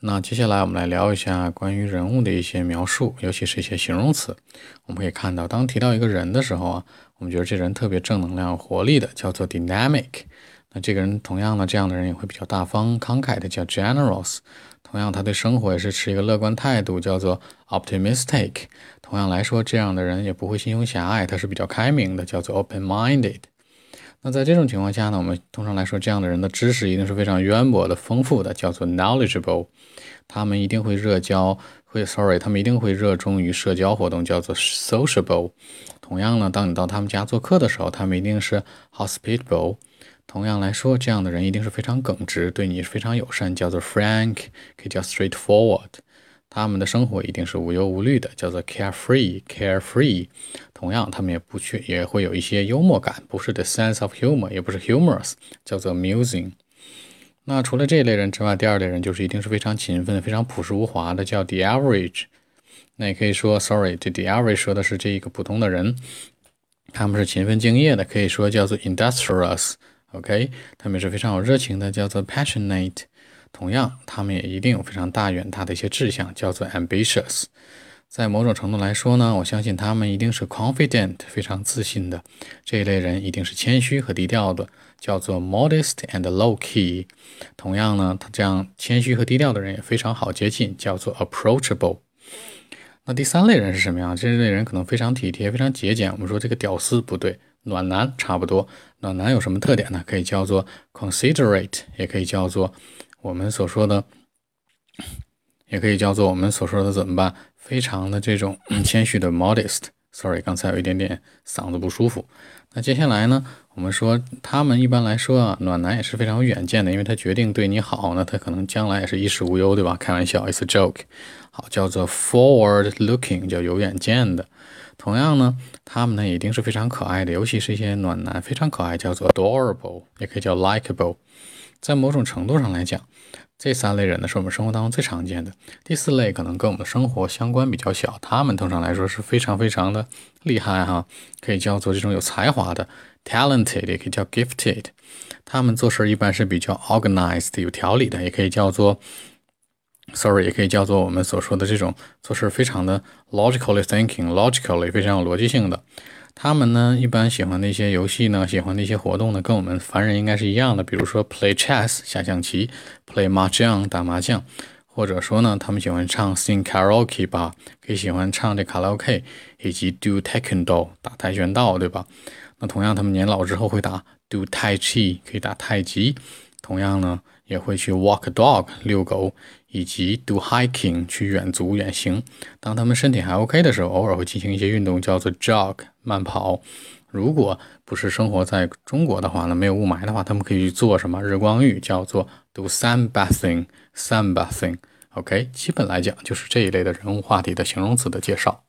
那接下来我们来聊一下关于人物的一些描述，尤其是一些形容词。我们可以看到，当提到一个人的时候啊，我们觉得这人特别正能量、活力的，叫做 dynamic。那这个人同样呢，这样的人也会比较大方、慷慨的，叫 generous。同样，他对生活也是持一个乐观态度，叫做 optimistic。同样来说，这样的人也不会心胸狭隘，他是比较开明的，叫做 open-minded。那在这种情况下呢，我们通常来说，这样的人的知识一定是非常渊博的、丰富的，叫做 knowledgeable。他们一定会热交，会 sorry，他们一定会热衷于社交活动，叫做 sociable。同样呢，当你到他们家做客的时候，他们一定是 hospitable。同样来说，这样的人一定是非常耿直，对你非常友善，叫做 frank，可以叫 straightforward。他们的生活一定是无忧无虑的，叫做 carefree，carefree。同样，他们也不缺，也会有一些幽默感，不是 the sense of humor，也不是 humorous，叫做 amusing。那除了这一类人之外，第二类人就是一定是非常勤奋、非常朴实无华的，叫 the average。那也可以说，sorry，这 the average 说的是这一个普通的人，他们是勤奋敬业的，可以说叫做 industrious。OK，他们是非常有热情的，叫做 passionate。同样，他们也一定有非常大远大的一些志向，叫做 ambitious。在某种程度来说呢，我相信他们一定是 confident，非常自信的。这一类人一定是谦虚和低调的，叫做 modest and low key。同样呢，他这样谦虚和低调的人也非常好接近，叫做 approachable。那第三类人是什么样？这一类人可能非常体贴，非常节俭。我们说这个屌丝不对。暖男差不多，暖男有什么特点呢？可以叫做 considerate，也可以叫做我们所说的，也可以叫做我们所说的怎么办？非常的这种 谦虚的 modest。Sorry，刚才有一点点嗓子不舒服。那接下来呢？我们说他们一般来说啊，暖男也是非常有远见的，因为他决定对你好，那他可能将来也是衣食无忧，对吧？开玩笑，it's a joke。好，叫做 forward looking，叫有远见的。同样呢，他们呢一定是非常可爱的，尤其是一些暖男，非常可爱，叫做 adorable，也可以叫 likable。在某种程度上来讲，这三类人呢是我们生活当中最常见的。第四类可能跟我们的生活相关比较小，他们通常来说是非常非常的厉害哈，可以叫做这种有才华的 talented，也可以叫 gifted。他们做事一般是比较 organized，有条理的，也可以叫做。Sorry，也可以叫做我们所说的这种做事非常的 logically thinking，logically 非常有逻辑性的。他们呢，一般喜欢的一些游戏呢，喜欢的一些活动呢，跟我们凡人应该是一样的。比如说 play chess 下象棋，play 麻将打麻将，或者说呢，他们喜欢唱 sing karaoke 吧，可以喜欢唱这卡拉 OK，以及 do taekwondo 打跆拳道，对吧？那同样，他们年老之后会打 do tai chi，可以打太极。同样呢，也会去 walk dog 遛狗。以及 do hiking 去远足远行，当他们身体还 OK 的时候，偶尔会进行一些运动，叫做 jog 慢跑。如果不是生活在中国的话呢，没有雾霾的话，他们可以去做什么日光浴，叫做 do sunbathing sunbathing。OK，基本来讲就是这一类的人物话题的形容词的介绍。